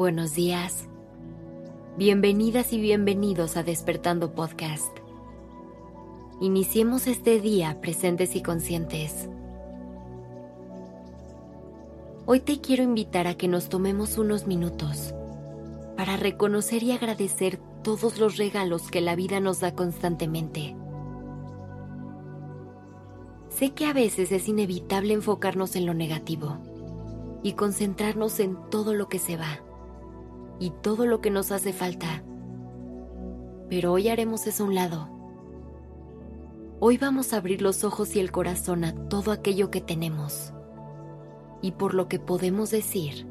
buenos días. Bienvenidas y bienvenidos a Despertando Podcast. Iniciemos este día presentes y conscientes. Hoy te quiero invitar a que nos tomemos unos minutos para reconocer y agradecer todos los regalos que la vida nos da constantemente. Sé que a veces es inevitable enfocarnos en lo negativo y concentrarnos en todo lo que se va y todo lo que nos hace falta. Pero hoy haremos eso a un lado. Hoy vamos a abrir los ojos y el corazón a todo aquello que tenemos y por lo que podemos decir,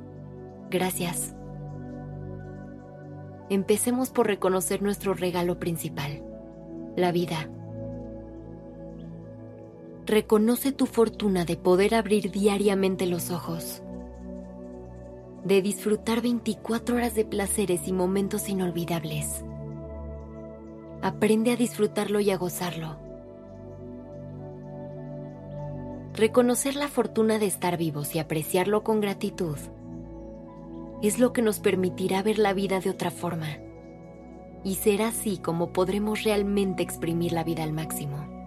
gracias. Empecemos por reconocer nuestro regalo principal, la vida. Reconoce tu fortuna de poder abrir diariamente los ojos de disfrutar 24 horas de placeres y momentos inolvidables. Aprende a disfrutarlo y a gozarlo. Reconocer la fortuna de estar vivos y apreciarlo con gratitud es lo que nos permitirá ver la vida de otra forma. Y será así como podremos realmente exprimir la vida al máximo.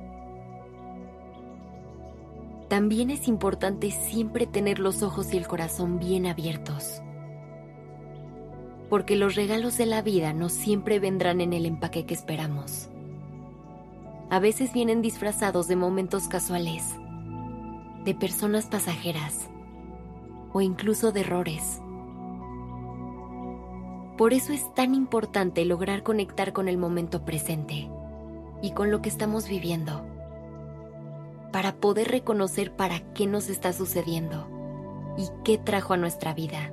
También es importante siempre tener los ojos y el corazón bien abiertos. Porque los regalos de la vida no siempre vendrán en el empaque que esperamos. A veces vienen disfrazados de momentos casuales, de personas pasajeras o incluso de errores. Por eso es tan importante lograr conectar con el momento presente y con lo que estamos viviendo para poder reconocer para qué nos está sucediendo y qué trajo a nuestra vida.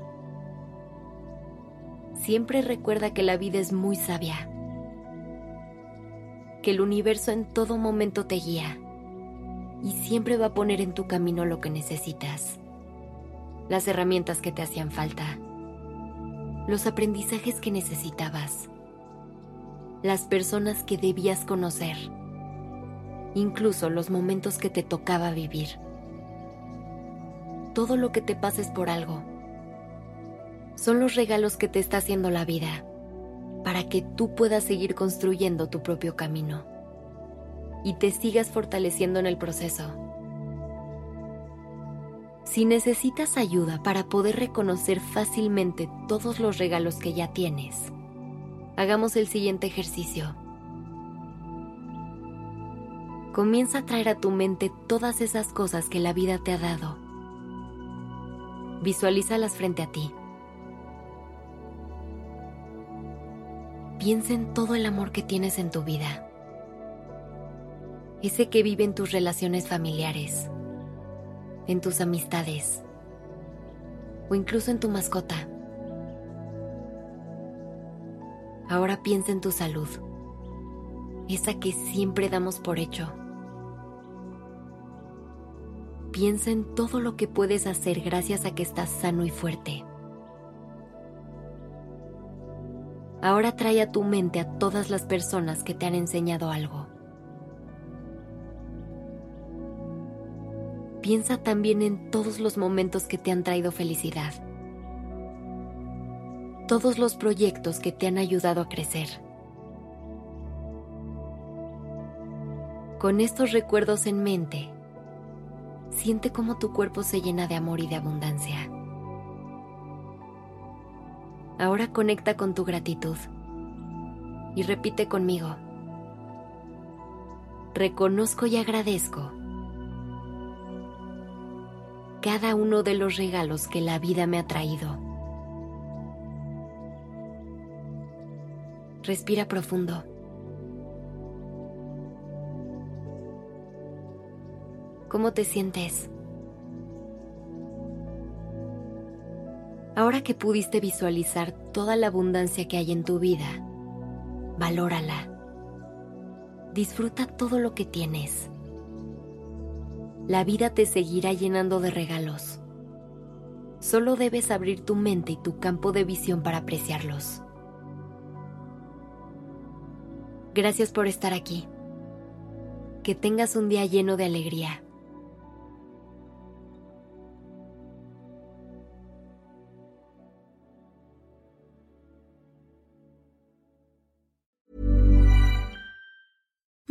Siempre recuerda que la vida es muy sabia, que el universo en todo momento te guía y siempre va a poner en tu camino lo que necesitas, las herramientas que te hacían falta, los aprendizajes que necesitabas, las personas que debías conocer incluso los momentos que te tocaba vivir. Todo lo que te pases por algo son los regalos que te está haciendo la vida para que tú puedas seguir construyendo tu propio camino y te sigas fortaleciendo en el proceso. Si necesitas ayuda para poder reconocer fácilmente todos los regalos que ya tienes, hagamos el siguiente ejercicio comienza a traer a tu mente todas esas cosas que la vida te ha dado. Visualízalas frente a ti. Piensa en todo el amor que tienes en tu vida. Ese que vive en tus relaciones familiares, en tus amistades o incluso en tu mascota. Ahora piensa en tu salud esa que siempre damos por hecho. Piensa en todo lo que puedes hacer gracias a que estás sano y fuerte. Ahora trae a tu mente a todas las personas que te han enseñado algo. Piensa también en todos los momentos que te han traído felicidad. Todos los proyectos que te han ayudado a crecer Con estos recuerdos en mente, siente cómo tu cuerpo se llena de amor y de abundancia. Ahora conecta con tu gratitud y repite conmigo. Reconozco y agradezco cada uno de los regalos que la vida me ha traído. Respira profundo. ¿Cómo te sientes? Ahora que pudiste visualizar toda la abundancia que hay en tu vida, valórala. Disfruta todo lo que tienes. La vida te seguirá llenando de regalos. Solo debes abrir tu mente y tu campo de visión para apreciarlos. Gracias por estar aquí. Que tengas un día lleno de alegría.